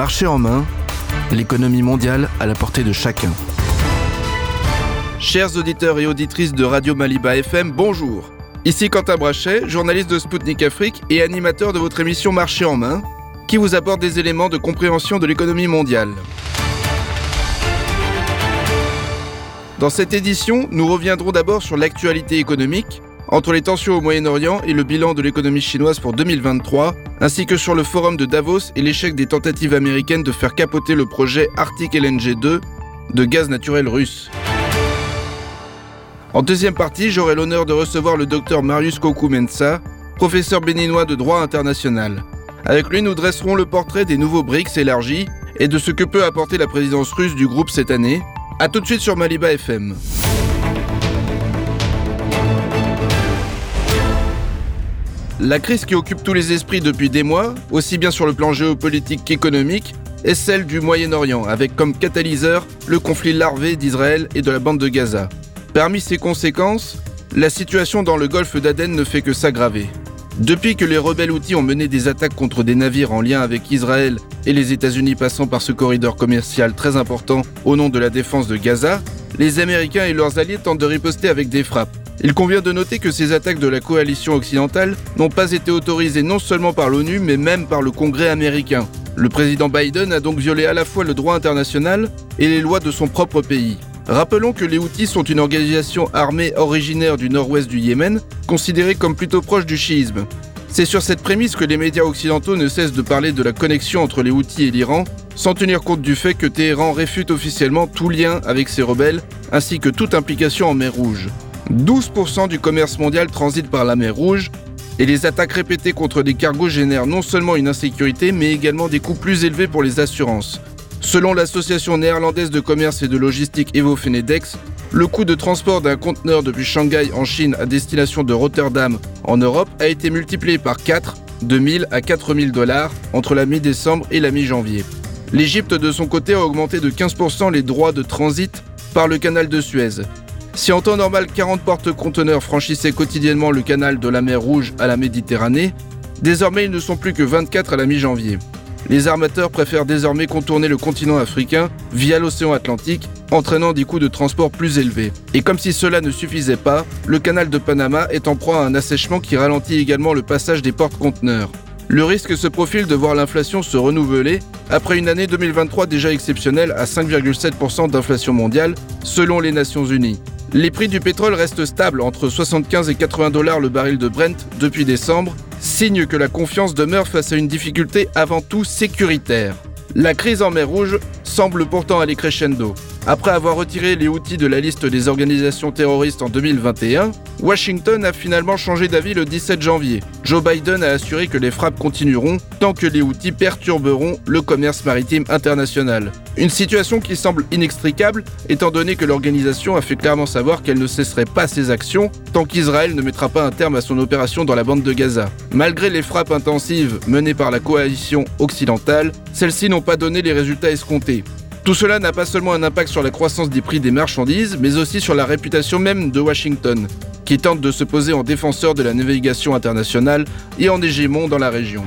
Marché en main, l'économie mondiale à la portée de chacun. Chers auditeurs et auditrices de Radio Maliba FM, bonjour. Ici Quentin Brachet, journaliste de Spoutnik Afrique et animateur de votre émission Marché en main, qui vous apporte des éléments de compréhension de l'économie mondiale. Dans cette édition, nous reviendrons d'abord sur l'actualité économique, entre les tensions au Moyen-Orient et le bilan de l'économie chinoise pour 2023, ainsi que sur le forum de Davos et l'échec des tentatives américaines de faire capoter le projet Arctic LNG 2 de gaz naturel russe. En deuxième partie, j'aurai l'honneur de recevoir le docteur Marius Koku-Mensa, professeur béninois de droit international. Avec lui, nous dresserons le portrait des nouveaux BRICS élargis et de ce que peut apporter la présidence russe du groupe cette année. A tout de suite sur Maliba FM. La crise qui occupe tous les esprits depuis des mois, aussi bien sur le plan géopolitique qu'économique, est celle du Moyen-Orient, avec comme catalyseur le conflit larvé d'Israël et de la bande de Gaza. Parmi ses conséquences, la situation dans le golfe d'Aden ne fait que s'aggraver. Depuis que les rebelles outils ont mené des attaques contre des navires en lien avec Israël et les États-Unis passant par ce corridor commercial très important au nom de la défense de Gaza, les Américains et leurs alliés tentent de riposter avec des frappes. Il convient de noter que ces attaques de la coalition occidentale n'ont pas été autorisées non seulement par l'ONU, mais même par le Congrès américain. Le président Biden a donc violé à la fois le droit international et les lois de son propre pays. Rappelons que les Houthis sont une organisation armée originaire du nord-ouest du Yémen, considérée comme plutôt proche du chiisme. C'est sur cette prémisse que les médias occidentaux ne cessent de parler de la connexion entre les Houthis et l'Iran, sans tenir compte du fait que Téhéran réfute officiellement tout lien avec ces rebelles, ainsi que toute implication en mer Rouge. 12% du commerce mondial transite par la mer Rouge et les attaques répétées contre des cargos génèrent non seulement une insécurité mais également des coûts plus élevés pour les assurances. Selon l'association néerlandaise de commerce et de logistique Evo Fenedex, le coût de transport d'un conteneur depuis Shanghai en Chine à destination de Rotterdam en Europe a été multiplié par 4, de 1000 à 4000 dollars entre la mi-décembre et la mi-janvier. L'Égypte de son côté a augmenté de 15% les droits de transit par le canal de Suez. Si en temps normal 40 porte-conteneurs franchissaient quotidiennement le canal de la mer Rouge à la Méditerranée, désormais ils ne sont plus que 24 à la mi-janvier. Les armateurs préfèrent désormais contourner le continent africain via l'océan Atlantique, entraînant des coûts de transport plus élevés. Et comme si cela ne suffisait pas, le canal de Panama est en proie à un assèchement qui ralentit également le passage des porte-conteneurs. Le risque se profile de voir l'inflation se renouveler après une année 2023 déjà exceptionnelle à 5,7% d'inflation mondiale, selon les Nations Unies. Les prix du pétrole restent stables entre 75 et 80 dollars le baril de Brent depuis décembre, signe que la confiance demeure face à une difficulté avant tout sécuritaire. La crise en mer Rouge semble pourtant aller crescendo. Après avoir retiré les outils de la liste des organisations terroristes en 2021, Washington a finalement changé d'avis le 17 janvier. Joe Biden a assuré que les frappes continueront tant que les outils perturberont le commerce maritime international. Une situation qui semble inextricable étant donné que l'organisation a fait clairement savoir qu'elle ne cesserait pas ses actions tant qu'Israël ne mettra pas un terme à son opération dans la bande de Gaza. Malgré les frappes intensives menées par la coalition occidentale, celles-ci n'ont pas donné les résultats escomptés. Tout cela n'a pas seulement un impact sur la croissance des prix des marchandises, mais aussi sur la réputation même de Washington, qui tente de se poser en défenseur de la navigation internationale et en hégémon dans la région.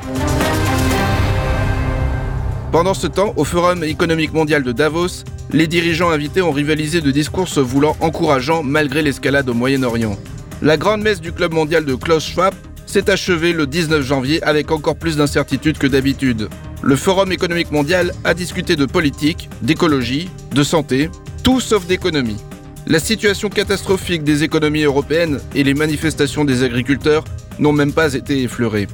Pendant ce temps, au Forum économique mondial de Davos, les dirigeants invités ont rivalisé de discours se voulant encourageants malgré l'escalade au Moyen-Orient. La grande messe du Club mondial de Klaus Schwab s'est achevée le 19 janvier avec encore plus d'incertitudes que d'habitude le Forum économique mondial a discuté de politique, d'écologie, de santé, tout sauf d'économie. La situation catastrophique des économies européennes et les manifestations des agriculteurs n'ont même pas été effleurées.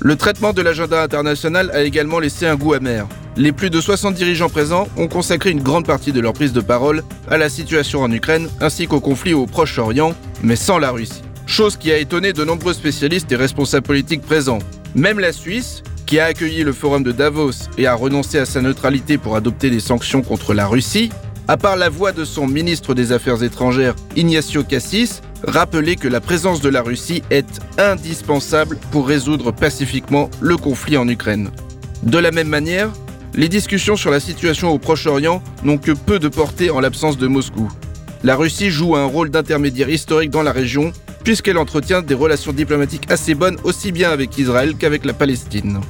Le traitement de l'agenda international a également laissé un goût amer. Les plus de 60 dirigeants présents ont consacré une grande partie de leur prise de parole à la situation en Ukraine ainsi qu'au conflit au Proche-Orient, mais sans la Russie. Chose qui a étonné de nombreux spécialistes et responsables politiques présents. Même la Suisse, qui a accueilli le forum de Davos et a renoncé à sa neutralité pour adopter des sanctions contre la Russie, à part la voix de son ministre des Affaires étrangères, Ignacio Cassis, rappelait que la présence de la Russie est indispensable pour résoudre pacifiquement le conflit en Ukraine. De la même manière, les discussions sur la situation au Proche-Orient n'ont que peu de portée en l'absence de Moscou. La Russie joue un rôle d'intermédiaire historique dans la région, puisqu'elle entretient des relations diplomatiques assez bonnes aussi bien avec Israël qu'avec la Palestine.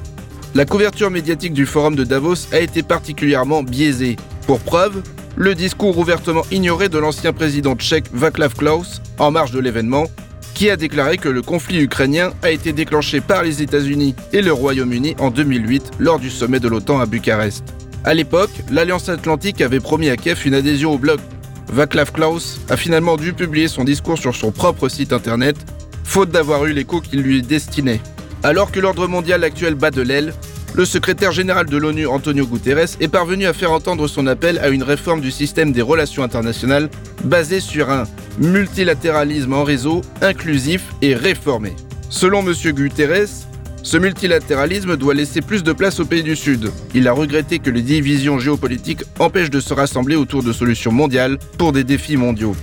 La couverture médiatique du forum de Davos a été particulièrement biaisée. Pour preuve, le discours ouvertement ignoré de l'ancien président tchèque Václav Klaus en marge de l'événement, qui a déclaré que le conflit ukrainien a été déclenché par les États-Unis et le Royaume-Uni en 2008 lors du sommet de l'OTAN à Bucarest. À l'époque, l'Alliance Atlantique avait promis à Kiev une adhésion au bloc. Václav Klaus a finalement dû publier son discours sur son propre site internet, faute d'avoir eu l'écho qu'il lui destinait. Alors que l'ordre mondial actuel bat de l'aile, le secrétaire général de l'ONU Antonio Guterres est parvenu à faire entendre son appel à une réforme du système des relations internationales basé sur un multilatéralisme en réseau inclusif et réformé. Selon M. Guterres, ce multilatéralisme doit laisser plus de place aux pays du Sud. Il a regretté que les divisions géopolitiques empêchent de se rassembler autour de solutions mondiales pour des défis mondiaux.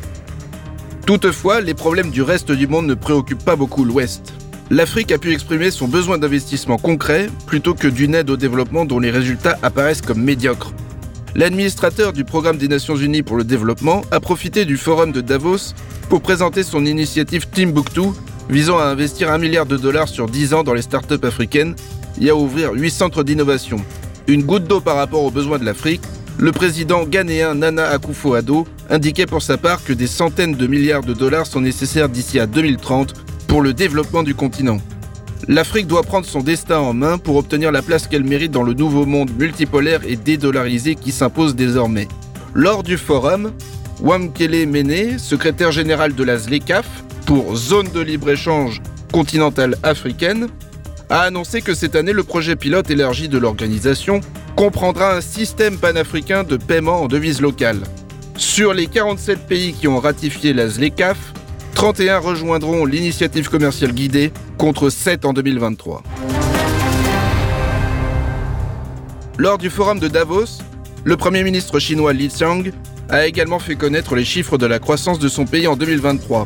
Toutefois, les problèmes du reste du monde ne préoccupent pas beaucoup l'Ouest l'Afrique a pu exprimer son besoin d'investissement concret plutôt que d'une aide au développement dont les résultats apparaissent comme médiocres. L'administrateur du Programme des Nations Unies pour le développement a profité du forum de Davos pour présenter son initiative Timbuktu visant à investir un milliard de dollars sur 10 ans dans les startups africaines et à ouvrir 8 centres d'innovation. Une goutte d'eau par rapport aux besoins de l'Afrique, le président ghanéen Nana Akufo-Addo indiquait pour sa part que des centaines de milliards de dollars sont nécessaires d'ici à 2030 pour le développement du continent. L'Afrique doit prendre son destin en main pour obtenir la place qu'elle mérite dans le nouveau monde multipolaire et dédollarisé qui s'impose désormais. Lors du forum, Wamkele Mene, secrétaire général de la ZLECAF pour Zone de libre-échange continentale africaine, a annoncé que cette année le projet pilote élargi de l'organisation comprendra un système panafricain de paiement en devise locale. Sur les 47 pays qui ont ratifié la ZLECAF, 31 rejoindront l'initiative commerciale guidée contre 7 en 2023. Lors du forum de Davos, le Premier ministre chinois Li Qiang a également fait connaître les chiffres de la croissance de son pays en 2023.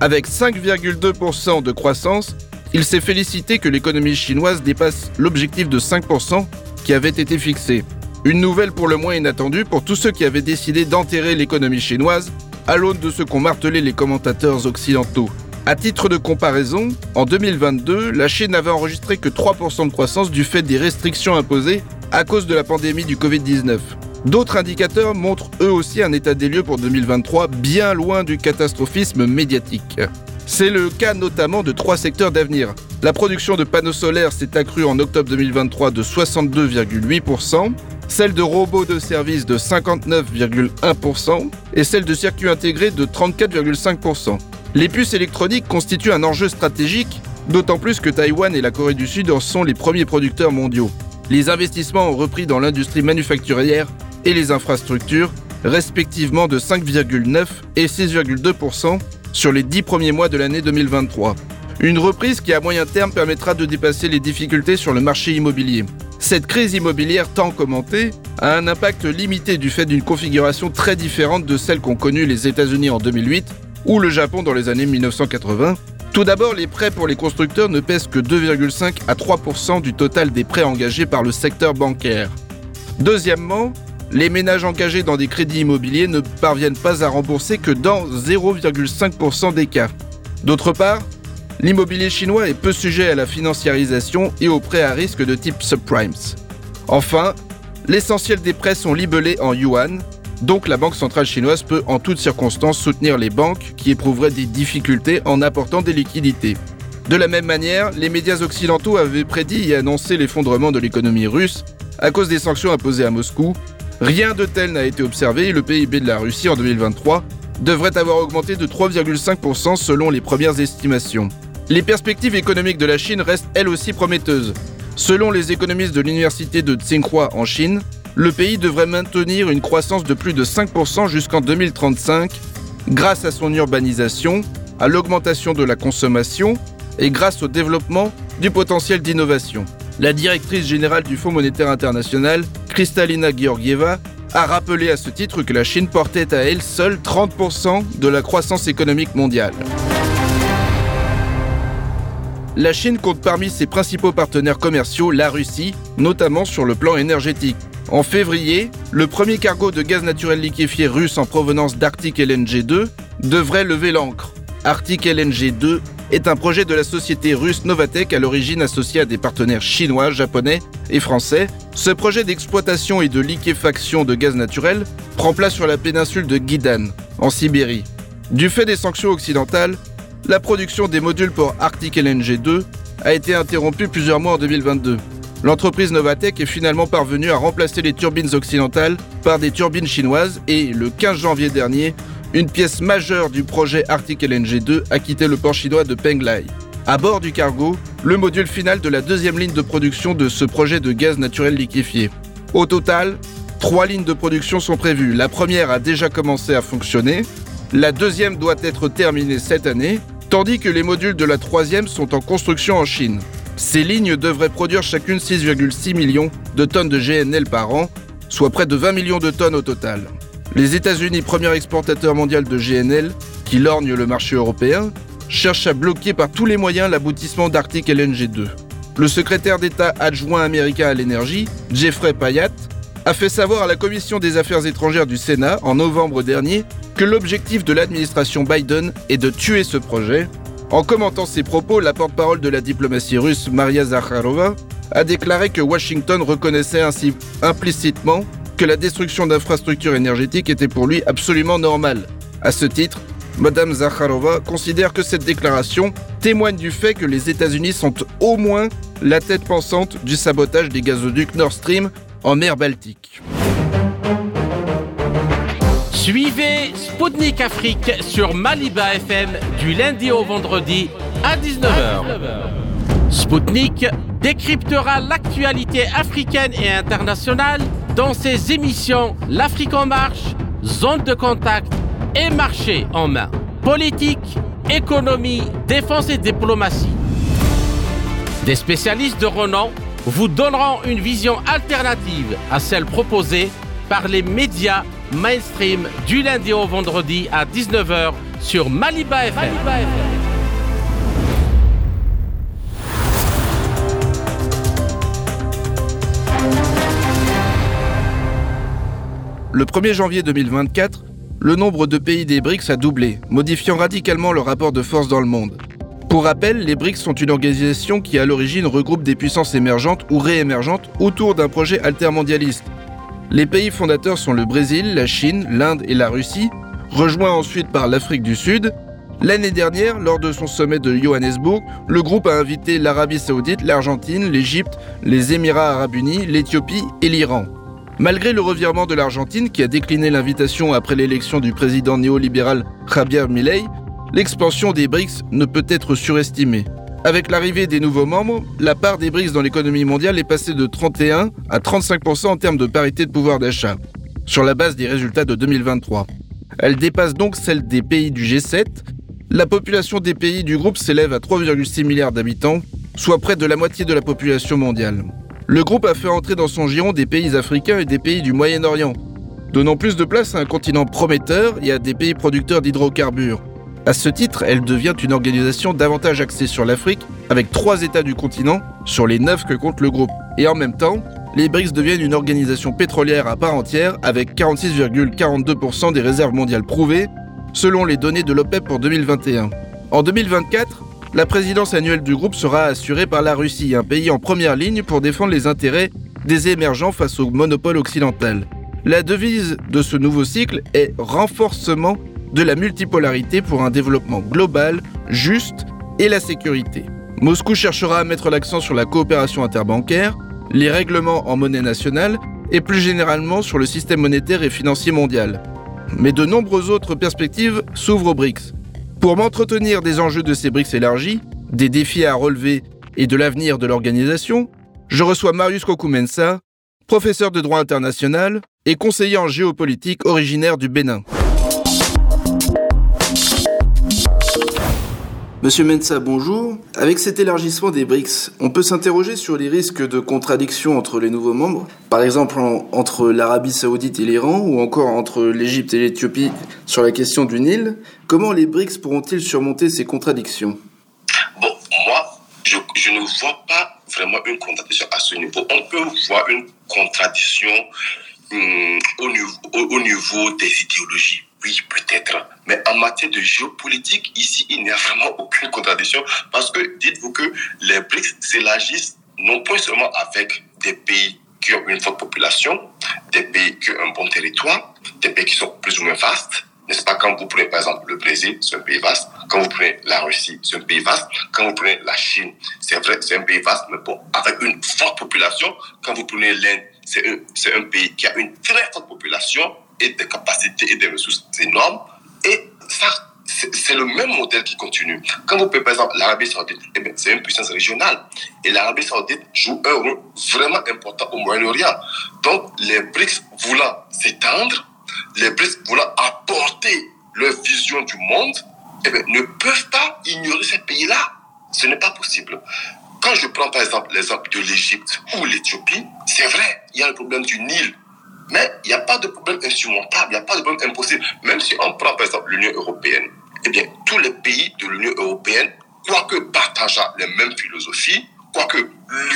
Avec 5,2% de croissance, il s'est félicité que l'économie chinoise dépasse l'objectif de 5% qui avait été fixé. Une nouvelle pour le moins inattendue pour tous ceux qui avaient décidé d'enterrer l'économie chinoise à l'aune de ce qu'ont martelé les commentateurs occidentaux. À titre de comparaison, en 2022, la Chine n'avait enregistré que 3% de croissance du fait des restrictions imposées à cause de la pandémie du Covid-19. D'autres indicateurs montrent eux aussi un état des lieux pour 2023 bien loin du catastrophisme médiatique. C'est le cas notamment de trois secteurs d'avenir. La production de panneaux solaires s'est accrue en octobre 2023 de 62,8%, celle de robots de service de 59,1% et celle de circuits intégrés de 34,5%. Les puces électroniques constituent un enjeu stratégique, d'autant plus que Taïwan et la Corée du Sud en sont les premiers producteurs mondiaux. Les investissements ont repris dans l'industrie manufacturière et les infrastructures, respectivement de 5,9 et 6,2% sur les 10 premiers mois de l'année 2023. Une reprise qui à moyen terme permettra de dépasser les difficultés sur le marché immobilier. Cette crise immobilière tant commentée a un impact limité du fait d'une configuration très différente de celle qu'ont connue les États-Unis en 2008 ou le Japon dans les années 1980. Tout d'abord, les prêts pour les constructeurs ne pèsent que 2,5 à 3% du total des prêts engagés par le secteur bancaire. Deuxièmement, les ménages engagés dans des crédits immobiliers ne parviennent pas à rembourser que dans 0,5% des cas. D'autre part, l'immobilier chinois est peu sujet à la financiarisation et aux prêts à risque de type subprimes. Enfin, l'essentiel des prêts sont libellés en yuan, donc la Banque centrale chinoise peut en toutes circonstances soutenir les banques qui éprouveraient des difficultés en apportant des liquidités. De la même manière, les médias occidentaux avaient prédit et annoncé l'effondrement de l'économie russe à cause des sanctions imposées à Moscou. Rien de tel n'a été observé et le PIB de la Russie en 2023 devrait avoir augmenté de 3,5% selon les premières estimations. Les perspectives économiques de la Chine restent elles aussi prometteuses. Selon les économistes de l'université de Tsinghua en Chine, le pays devrait maintenir une croissance de plus de 5% jusqu'en 2035 grâce à son urbanisation, à l'augmentation de la consommation et grâce au développement du potentiel d'innovation. La directrice générale du Fonds monétaire international, Kristalina Georgieva, a rappelé à ce titre que la Chine portait à elle seule 30% de la croissance économique mondiale. La Chine compte parmi ses principaux partenaires commerciaux la Russie, notamment sur le plan énergétique. En février, le premier cargo de gaz naturel liquéfié russe en provenance d'Arctic LNG 2 devrait lever l'ancre. Arctic LNG 2 est un projet de la société russe Novatek à l'origine associé à des partenaires chinois, japonais et français. Ce projet d'exploitation et de liquéfaction de gaz naturel prend place sur la péninsule de Guidan, en Sibérie. Du fait des sanctions occidentales, la production des modules pour Arctic LNG 2 a été interrompue plusieurs mois en 2022. L'entreprise Novatek est finalement parvenue à remplacer les turbines occidentales par des turbines chinoises et, le 15 janvier dernier, une pièce majeure du projet Arctic LNG 2 a quitté le port chinois de Penglai. À bord du cargo, le module final de la deuxième ligne de production de ce projet de gaz naturel liquéfié. Au total, trois lignes de production sont prévues. La première a déjà commencé à fonctionner, la deuxième doit être terminée cette année, tandis que les modules de la troisième sont en construction en Chine. Ces lignes devraient produire chacune 6,6 millions de tonnes de GNL par an, soit près de 20 millions de tonnes au total. Les États-Unis, premier exportateur mondial de GNL, qui lorgne le marché européen, cherchent à bloquer par tous les moyens l'aboutissement d'Arctic LNG 2. Le secrétaire d'État adjoint américain à l'énergie, Jeffrey Payat, a fait savoir à la Commission des Affaires étrangères du Sénat en novembre dernier que l'objectif de l'administration Biden est de tuer ce projet. En commentant ses propos, la porte-parole de la diplomatie russe, Maria Zakharova, a déclaré que Washington reconnaissait ainsi implicitement que la destruction d'infrastructures énergétiques était pour lui absolument normale. À ce titre, Madame Zakharova considère que cette déclaration témoigne du fait que les États-Unis sont au moins la tête pensante du sabotage des gazoducs Nord Stream en mer Baltique. Suivez Spoutnik Afrique sur Maliba FM du lundi au vendredi à 19h. Spoutnik décryptera l'actualité africaine et internationale dans ses émissions L'Afrique en marche, Zone de contact et Marché en main. Politique, économie, défense et diplomatie. Des spécialistes de renom vous donneront une vision alternative à celle proposée par les médias mainstream du lundi au vendredi à 19h sur Maliba FM. Le 1er janvier 2024, le nombre de pays des BRICS a doublé, modifiant radicalement le rapport de force dans le monde. Pour rappel, les BRICS sont une organisation qui à l'origine regroupe des puissances émergentes ou réémergentes autour d'un projet altermondialiste. Les pays fondateurs sont le Brésil, la Chine, l'Inde et la Russie, rejoints ensuite par l'Afrique du Sud. L'année dernière, lors de son sommet de Johannesburg, le groupe a invité l'Arabie saoudite, l'Argentine, l'Égypte, les Émirats arabes unis, l'Éthiopie et l'Iran. Malgré le revirement de l'Argentine qui a décliné l'invitation après l'élection du président néolibéral Javier Milei, l'expansion des BRICS ne peut être surestimée. Avec l'arrivée des nouveaux membres, la part des BRICS dans l'économie mondiale est passée de 31 à 35% en termes de parité de pouvoir d'achat, sur la base des résultats de 2023. Elle dépasse donc celle des pays du G7. La population des pays du groupe s'élève à 3,6 milliards d'habitants, soit près de la moitié de la population mondiale. Le groupe a fait entrer dans son giron des pays africains et des pays du Moyen-Orient, donnant plus de place à un continent prometteur et à des pays producteurs d'hydrocarbures. À ce titre, elle devient une organisation davantage axée sur l'Afrique, avec trois États du continent sur les neuf que compte le groupe. Et en même temps, les BRICS deviennent une organisation pétrolière à part entière, avec 46,42% des réserves mondiales prouvées, selon les données de l'OPEP pour 2021. En 2024, la présidence annuelle du groupe sera assurée par la Russie, un pays en première ligne pour défendre les intérêts des émergents face au monopole occidental. La devise de ce nouveau cycle est renforcement de la multipolarité pour un développement global, juste et la sécurité. Moscou cherchera à mettre l'accent sur la coopération interbancaire, les règlements en monnaie nationale et plus généralement sur le système monétaire et financier mondial. Mais de nombreuses autres perspectives s'ouvrent aux BRICS. Pour m'entretenir des enjeux de ces BRICS élargis, des défis à relever et de l'avenir de l'organisation, je reçois Marius Kokumensa, professeur de droit international et conseiller en géopolitique originaire du Bénin. Monsieur Mensa, bonjour. Avec cet élargissement des BRICS, on peut s'interroger sur les risques de contradiction entre les nouveaux membres, par exemple entre l'Arabie saoudite et l'Iran, ou encore entre l'Égypte et l'Éthiopie sur la question du Nil. Comment les BRICS pourront-ils surmonter ces contradictions? Bon, moi, je, ne vois pas vraiment une contradiction à ce niveau. On peut voir une contradiction hum, au, niveau, au niveau des idéologies oui, peut-être. Mais en matière de géopolitique, ici, il n'y a vraiment aucune contradiction parce que dites-vous que les BRICS s'élargissent non pas seulement avec des pays qui ont une forte population, des pays qui ont un bon territoire, des pays qui sont plus ou moins vastes, n'est-ce pas? Quand vous prenez par exemple le Brésil, c'est un pays vaste. Quand vous prenez la Russie, c'est un pays vaste. Quand vous prenez la Chine, c'est vrai, c'est un pays vaste, mais bon, avec une forte population. Quand vous prenez l'Inde, c'est un, un pays qui a une très forte population et des capacités et des ressources énormes. Et ça, c'est le même modèle qui continue. Quand vous prenez par exemple l'Arabie Saoudite, eh c'est une puissance régionale. Et l'Arabie Saoudite joue un rôle vraiment important au Moyen-Orient. Donc, les BRICS voulant s'étendre, les BRICS voulant apporter leur vision du monde, eh bien, ne peuvent pas ignorer ces pays-là. Ce n'est pas possible. Quand je prends par exemple l'exemple de l'Égypte ou l'Éthiopie, c'est vrai, il y a le problème du Nil. Mais il n'y a pas de problème insurmontable, il n'y a pas de problème impossible. Même si on prend par exemple l'Union européenne, eh bien, tous les pays de l'Union européenne, quoique partageant les mêmes philosophies, quoique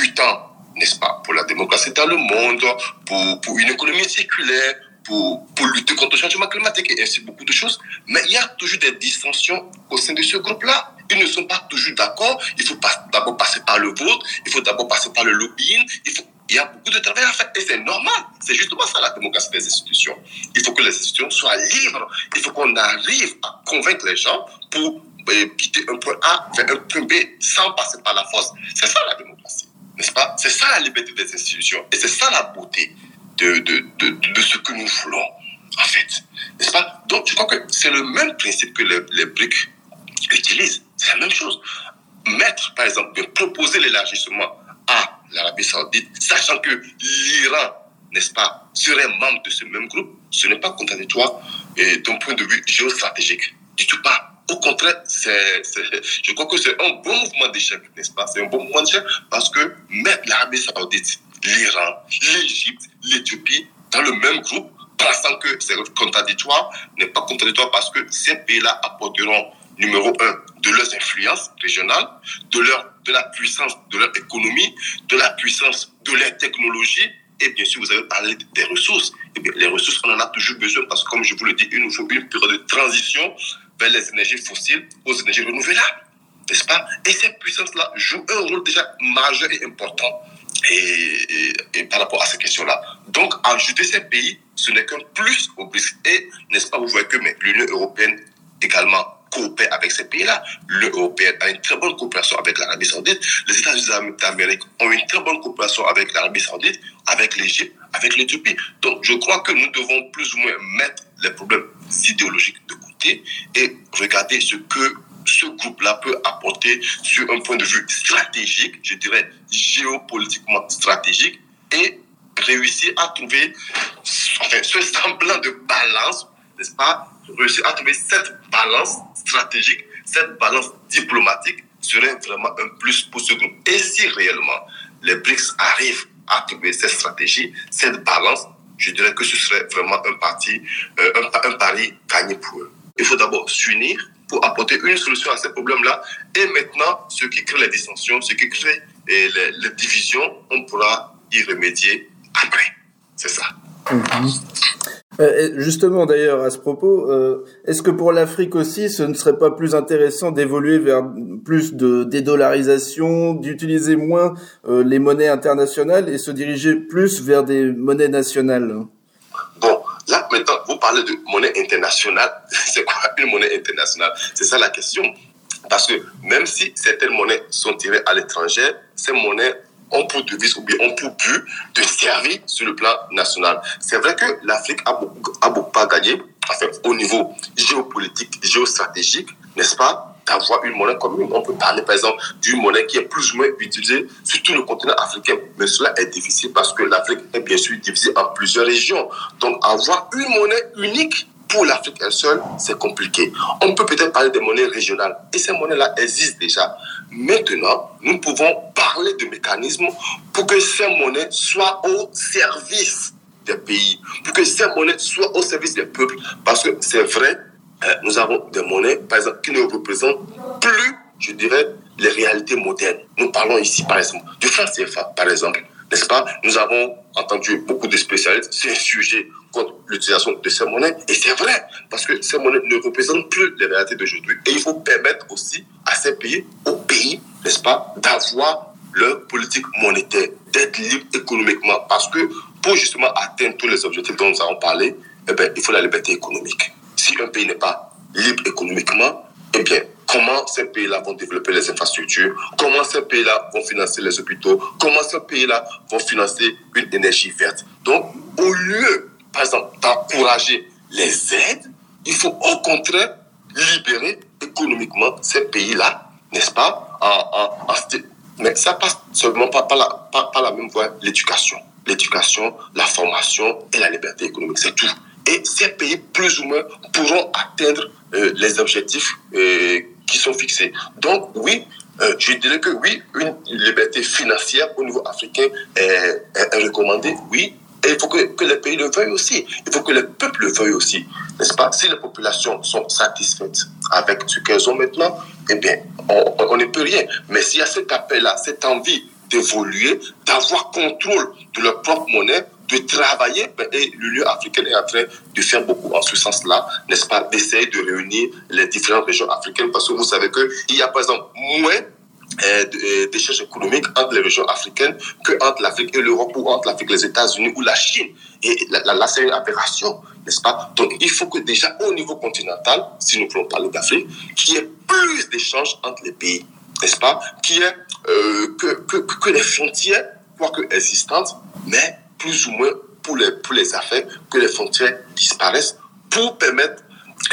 luttant, n'est-ce pas, pour la démocratie dans le monde, pour, pour une économie circulaire, pour, pour lutter contre le changement climatique et ainsi beaucoup de choses. Mais il y a toujours des dissensions au sein de ce groupe-là. Ils ne sont pas toujours d'accord. Il faut d'abord passer par le vote, il faut d'abord passer par le lobbying, il faut il y a beaucoup de travail à faire et c'est normal. C'est justement ça la démocratie des institutions. Il faut que les institutions soient libres. Il faut qu'on arrive à convaincre les gens pour euh, quitter un point A vers un point B sans passer par la force. C'est ça la démocratie, n'est-ce pas? C'est ça la liberté des institutions et c'est ça la beauté de, de, de, ce que nous voulons, en fait. N'est-ce pas? Donc, je crois que c'est le même principe que les, les briques utilisent. C'est la même chose. Mettre, par exemple, proposer l'élargissement à l'Arabie Saoudite, sachant que l'Iran, n'est-ce pas, serait membre de ce même groupe, ce n'est pas contradictoire d'un point de vue géostratégique. Du tout pas. Au contraire, c'est, je crois que c'est un bon mouvement d'échec, n'est-ce pas? C'est un bon mouvement d'échec parce que mettre l'Arabie Saoudite, l'Iran, l'Égypte, l'Éthiopie dans le même groupe, pensant que c'est contradictoire, n'est pas contradictoire parce que ces pays-là apporteront, numéro un, de leurs influences régionales, de, leur, de la puissance de leur économie, de la puissance de leur technologie, et bien sûr, vous avez parlé des ressources. Eh les ressources, on en a toujours besoin parce que, comme je vous le dis, il nous faut une période de transition vers les énergies fossiles aux énergies renouvelables. N'est-ce pas? Et ces puissances-là jouent un rôle déjà majeur et important et, par rapport à ces questions-là. Donc, ajouter ces pays, ce n'est qu'un plus au BRICS. Et, n'est-ce pas, vous voyez que l'Union européenne également avec ces pays-là. L'Union européenne a une très bonne coopération avec l'Arabie saoudite. Les États-Unis d'Amérique ont une très bonne coopération avec l'Arabie saoudite, avec l'Égypte, avec l'Éthiopie. Donc, je crois que nous devons plus ou moins mettre les problèmes idéologiques de côté et regarder ce que ce groupe-là peut apporter sur un point de vue stratégique, je dirais géopolitiquement stratégique, et réussir à trouver ce semblant de balance, n'est-ce pas Réussir à trouver cette balance stratégique, cette balance diplomatique serait vraiment un plus pour ce groupe. Et si réellement les BRICS arrivent à trouver cette stratégie, cette balance, je dirais que ce serait vraiment un, parti, euh, un, pari gagné pour eux. Il faut d'abord s'unir pour apporter une solution à ces problèmes-là. Et maintenant, ce qui crée les dissensions, ce qui crée les, divisions, on pourra y remédier après. C'est ça. Mhm. Euh, justement, d'ailleurs, à ce propos, euh, est-ce que pour l'Afrique aussi, ce ne serait pas plus intéressant d'évoluer vers plus de dédollarisation, d'utiliser moins euh, les monnaies internationales et se diriger plus vers des monnaies nationales? Bon, là, maintenant, vous parlez de monnaie internationale. C'est quoi une monnaie internationale? C'est ça la question. Parce que même si certaines monnaies sont tirées à l'étranger, ces monnaies ont pour devise ou bien ont pour but de servir sur le plan national. C'est vrai que l'Afrique a beaucoup, a beaucoup pas gagné, au niveau géopolitique, géostratégique, n'est-ce pas, d'avoir une monnaie commune. On peut parler, par exemple, d'une monnaie qui est plus ou moins utilisée sur tout le continent africain. Mais cela est difficile parce que l'Afrique est bien sûr divisée en plusieurs régions. Donc, avoir une monnaie unique pour l'Afrique elle seule, c'est compliqué. On peut peut-être parler des monnaies régionales. Et ces monnaies-là existent déjà. Maintenant, nous pouvons parler de mécanismes pour que ces monnaies soient au service des pays, pour que ces monnaies soient au service des peuples. Parce que c'est vrai, euh, nous avons des monnaies, par exemple, qui ne représentent plus, je dirais, les réalités modernes. Nous parlons ici, par exemple, du franc CFA, par exemple. N'est-ce pas? Nous avons entendu beaucoup de spécialistes, c'est un sujet contre l'utilisation de ces monnaies. Et c'est vrai, parce que ces monnaies ne représentent plus les réalités d'aujourd'hui. Et il faut permettre aussi à ces pays, aux pays, n'est-ce pas, d'avoir leur politique monétaire, d'être libre économiquement. Parce que pour justement atteindre tous les objectifs dont nous avons parlé, eh bien, il faut la liberté économique. Si un pays n'est pas libre économiquement, eh bien, comment ces pays-là vont développer les infrastructures, comment ces pays-là vont financer les hôpitaux, comment ces pays-là vont financer une énergie verte? Donc, au lieu, par exemple, d'encourager les aides, il faut au contraire libérer économiquement ces pays-là, n'est-ce pas? Mais ça passe seulement pas par la, par la même voie, l'éducation. L'éducation, la formation et la liberté économique, c'est tout. Et ces pays, plus ou moins, pourront atteindre euh, les objectifs euh, qui sont fixés. Donc, oui, euh, je dirais que oui, une liberté financière au niveau africain est, recommandée, oui. Et il faut que, que, les pays le veuillent aussi. Il faut que les peuples le veuillent aussi. N'est-ce pas? Si les populations sont satisfaites avec ce qu'elles ont maintenant, eh bien, on ne peut rien. Mais s'il y a cet appel-là, cette envie d'évoluer, d'avoir contrôle de leur propre monnaie, de travailler, ben, et l'Union africaine est en train de faire beaucoup en ce sens-là, n'est-ce pas, d'essayer de réunir les différentes régions africaines, parce que vous savez qu'il y a par exemple moins euh, euh, d'échanges économiques entre les régions africaines que entre l'Afrique et l'Europe ou entre l'Afrique, les États-Unis ou la Chine. Et là, là c'est une aberration, n'est-ce pas? Donc, il faut que déjà au niveau continental, si nous voulons parler d'Afrique, qu'il y ait plus d'échanges entre les pays, n'est-ce pas? Y euh, que, que, que les frontières, quoique existantes, mais plus ou moins pour les, pour les affaires, que les frontières disparaissent pour permettre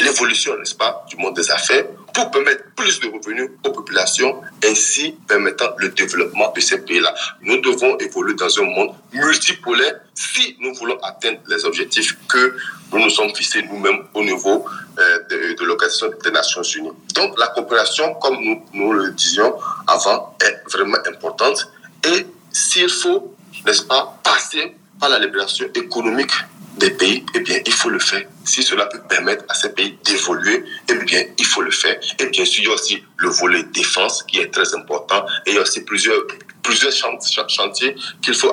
l'évolution, n'est-ce pas, du monde des affaires, pour permettre plus de revenus aux populations, ainsi permettant le développement de ces pays-là. Nous devons évoluer dans un monde multipolaire si nous voulons atteindre les objectifs que nous nous sommes fixés nous-mêmes au niveau euh, de, de l'Organisation des Nations Unies. Donc la coopération, comme nous, nous le disions avant, est vraiment importante. Et s'il faut n'est-ce pas, passer par la libération économique des pays, eh bien, il faut le faire. Si cela peut permettre à ces pays d'évoluer, eh bien, il faut le faire. Et bien sûr, il y a aussi le volet défense qui est très important. Et il y a aussi plusieurs, plusieurs chantiers qu'il faut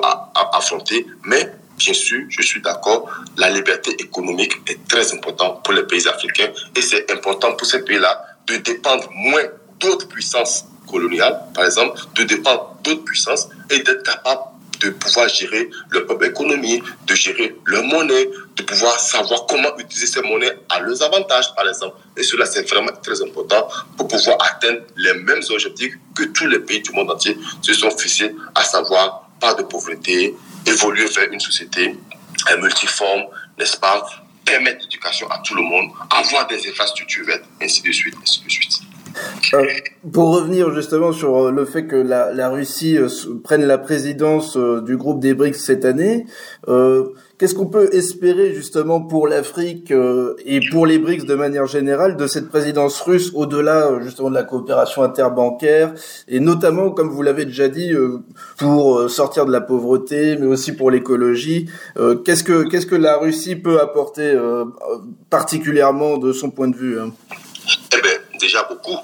affronter. Mais, bien sûr, je suis d'accord, la liberté économique est très importante pour les pays africains. Et c'est important pour ces pays-là de dépendre moins d'autres puissances coloniales, par exemple, de dépendre d'autres puissances et d'être capable de pouvoir gérer leur propre économie, de gérer leur monnaie, de pouvoir savoir comment utiliser ces monnaies à leurs avantages, par exemple. Et cela, c'est vraiment très important pour pouvoir atteindre les mêmes objectifs que tous les pays du monde entier se sont fixés, à savoir pas de pauvreté, évoluer vers une société multiforme, n'est-ce pas, permettre l'éducation à tout le monde, avoir des infrastructures vertes, ainsi de suite, ainsi de suite. Euh, pour revenir justement sur euh, le fait que la, la Russie euh, prenne la présidence du groupe des BRICS cette année, qu'est-ce qu'on peut espérer justement pour l'Afrique et pour les BRICS de manière générale de cette présidence russe au-delà justement de la coopération interbancaire et notamment, comme vous l'avez déjà dit, pour sortir de la pauvreté, mais aussi pour l'écologie. qu'est-ce que qu'est-ce que la Russie peut apporter particulièrement de son point de vue hein? Eh bien, déjà beaucoup.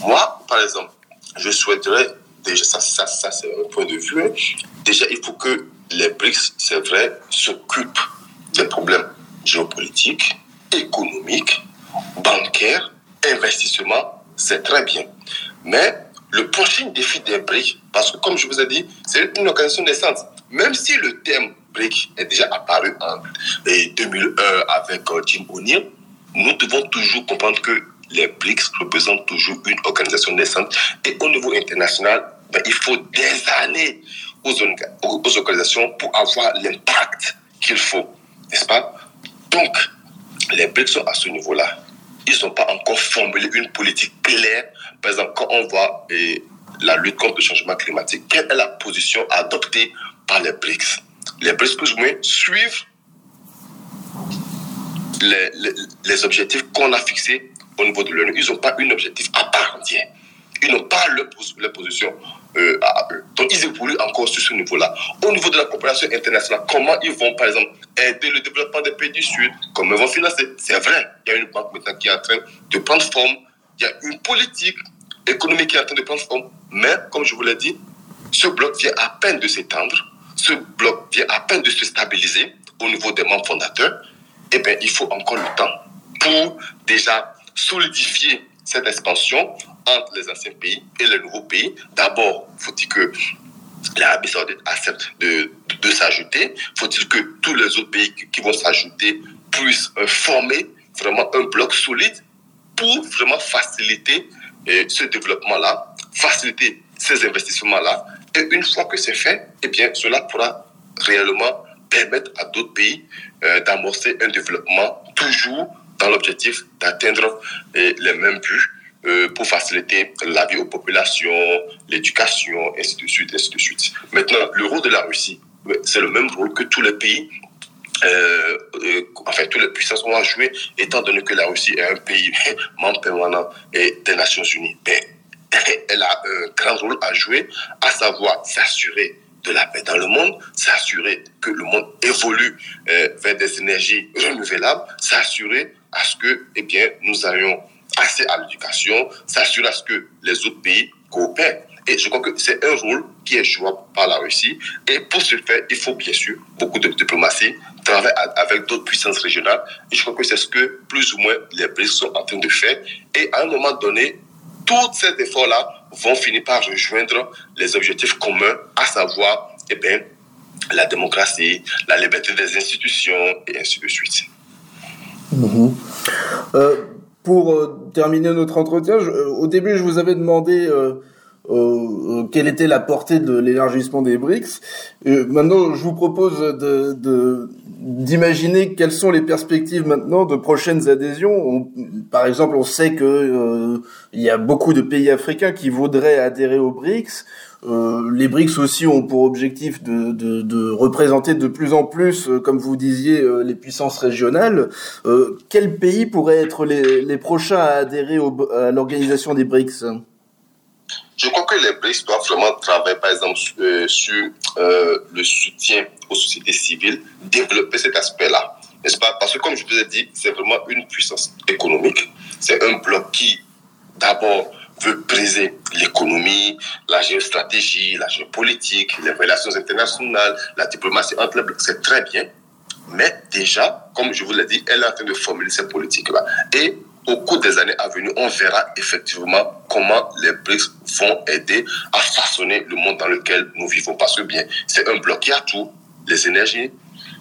Moi, par exemple, je souhaiterais, déjà, ça, ça, ça c'est un point de vue, hein. déjà, il faut que les BRICS, c'est vrai, s'occupent des problèmes géopolitiques, économiques, bancaires, investissements, c'est très bien. Mais le prochain défi des BRICS, parce que comme je vous ai dit, c'est une organisation naissante. Même si le terme BRIC est déjà apparu en 2001 avec euh, Jim O'Neill, nous devons toujours comprendre que les BRICS représentent toujours une organisation naissante. Et au niveau international, ben, il faut des années aux, organisations pour avoir l'impact qu'il faut. N'est-ce pas? Donc, les BRICS sont à ce niveau-là. Ils n'ont pas encore formulé une politique claire. Par exemple, quand on voit la lutte contre le changement climatique, quelle est la position adoptée par les BRICS? Les BRICS, plus ou moins, suivent les objectifs qu'on a fixés au niveau de l'ONU. Ils n'ont pas un objectif à part entière. Ils n'ont pas leur, position euh. Donc, ils évoluent encore sur ce niveau-là. Au niveau de la coopération internationale, comment ils vont, par exemple, aider le développement des pays du Sud? Comment ils vont financer? C'est vrai, il y a une banque maintenant qui est en train de prendre forme. Il y a une politique économique qui est en train de prendre forme. Mais, comme je vous l'ai dit, ce bloc vient à peine de s'étendre. ce bloc vient à peine de se stabiliser au niveau des membres fondateurs, eh bien, il faut encore le temps pour déjà solidifier cette expansion entre les anciens pays et les nouveaux pays. D'abord, faut-il que l'Arabie saoudite accepte de, de, s'ajouter? Faut-il que tous les autres pays qui, vont s'ajouter puissent euh, former vraiment un bloc solide pour vraiment faciliter euh, ce développement-là, faciliter ces investissements-là? Et une fois que c'est fait, eh bien, cela pourra réellement permettre à d'autres pays euh, d'amorcer un développement toujours dans l'objectif d'atteindre les mêmes buts euh, pour faciliter la vie aux populations, l'éducation, ainsi de suite, ainsi de suite. Maintenant, le rôle de la Russie, c'est le même rôle que tous les pays euh, euh, enfin, tous les puissances ont à jouer, étant donné que la Russie est un pays membre permanent des Nations Unies. Elle a un grand rôle à jouer, à savoir s'assurer de la paix dans le monde, s'assurer que le monde évolue vers des énergies renouvelables, s'assurer à ce que, eh bien, nous ayons assez à l'éducation, s'assurer à ce que les autres pays coopèrent. Et je crois que c'est un rôle qui est jouable par la Russie. Et pour ce faire, il faut bien sûr beaucoup de diplomatie, travailler avec d'autres puissances régionales. Et je crois que c'est ce que plus ou moins les BRICS sont en train de faire. Et à un moment donné, tous ces efforts-là vont finir par rejoindre les objectifs communs, à savoir eh bien, la démocratie, la liberté des institutions et ainsi de suite. Mm-hmm. Euh, pour euh, terminer notre entretien, euh, au début, je vous avais demandé quelle était la portée de l'élargissement des BRICS. maintenant, je vous propose de, d'imaginer quelles sont les perspectives maintenant de prochaines adhésions. par exemple, on sait que il y a beaucoup de pays africains qui voudraient adhérer aux BRICS. Euh, les BRICS aussi ont pour objectif de, de, de représenter de plus en plus, euh, comme vous disiez, euh, les puissances régionales. quels pays pourraient être les, les prochains à adhérer au, à l'organisation des BRICS? Je crois que les BRICS doivent vraiment travailler, par exemple, sur le soutien aux sociétés civiles, développer cet aspect-là. N'est-ce pas? Parce que, comme je vous ai dit, c'est vraiment une puissance économique. C'est un bloc qui, d'abord, veut briser l'économie, la géostratégie, la géopolitique, les relations internationales, la diplomatie entre les blocs, c'est très bien. Mais déjà, comme je vous l'ai dit, elle est en train de formuler cette politique-là. Et au cours des années à venir, on verra effectivement comment les BRICS vont aider à façonner le monde dans lequel nous vivons. Parce que bien, c'est un bloc qui a tout, les énergies,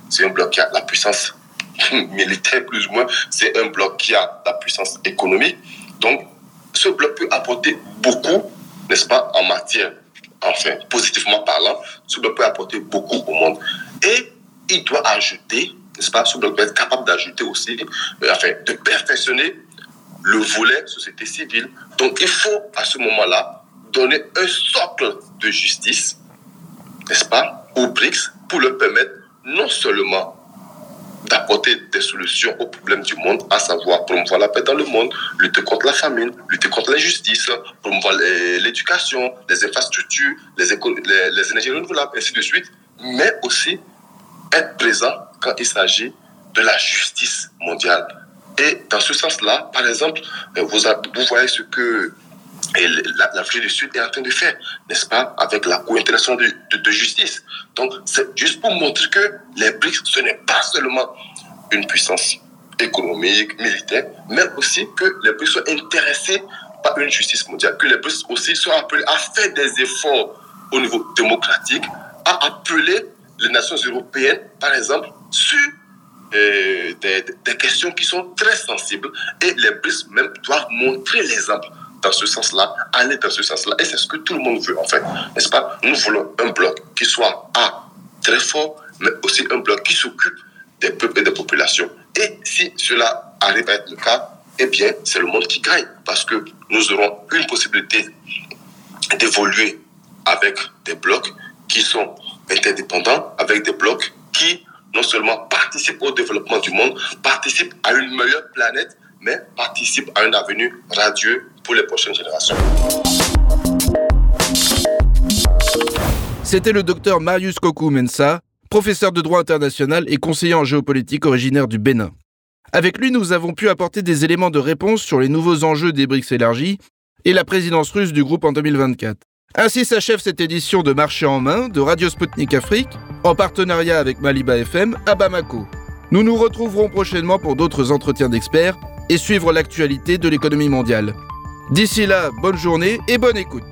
c'est un bloc qui a la puissance militaire plus ou moins, c'est un bloc qui a la puissance économique. Donc, ce bloc peut apporter beaucoup, n'est-ce pas, en matière, enfin, positivement parlant, ce bloc peut apporter beaucoup au monde. Et il doit ajouter, n'est-ce pas, ce bloc doit être capable d'ajouter aussi, euh, enfin, de perfectionner le volet société civile. Donc, il faut, à ce moment-là, donner un socle de justice, n'est-ce pas, aux BRICS pour le permettre non seulement d'apporter des solutions aux problèmes du monde, à savoir promouvoir la paix dans le monde, lutter contre la famine, lutter contre l'injustice, promouvoir l'éducation, les infrastructures, les, les, énergies renouvelables, ainsi de suite, mais aussi être présent quand il s'agit de la justice mondiale. Et dans ce sens-là, par exemple, vous, vous voyez ce que l'Afrique du Sud est en train de faire, n'est-ce pas, avec la Cour internationale de, de, justice. Donc, c'est juste pour montrer que les BRICS, ce n'est pas seulement une puissance économique, militaire, mais aussi que les BRICS sont intéressés par une justice mondiale, que les BRICS aussi sont appelés à faire des efforts au niveau démocratique, à appeler les nations européennes, par exemple, sur des, des, questions qui sont très sensibles et les BRICS même doivent montrer l'exemple dans ce sens-là, aller dans ce sens-là. Et c'est ce que tout le monde veut, en fait. N'est-ce pas? Nous voulons un bloc qui soit, A, très fort, mais aussi un bloc qui s'occupe des peuples et des populations. Et si cela arrive à être le cas, eh bien, c'est le monde qui gagne, parce que nous aurons une possibilité d'évoluer avec des blocs qui sont interdépendants, avec des blocs qui non seulement participent au développement du monde, participent à une meilleure planète, mais participent à un avenir radieux pour les prochaines générations. C'était le docteur Marius Kokou Mensa, professeur de droit international et conseiller en géopolitique originaire du Bénin. Avec lui, nous avons pu apporter des éléments de réponse sur les nouveaux enjeux des BRICS élargis et la présidence russe du groupe en 2024. Ainsi s'achève cette édition de Marché en main de Radio Sputnik Afrique, en partenariat avec Maliba FM à Bamako. Nous nous retrouverons prochainement pour d'autres entretiens d'experts et suivre l'actualité de l'économie mondiale. D'ici là, bonne journée et bonne écoute.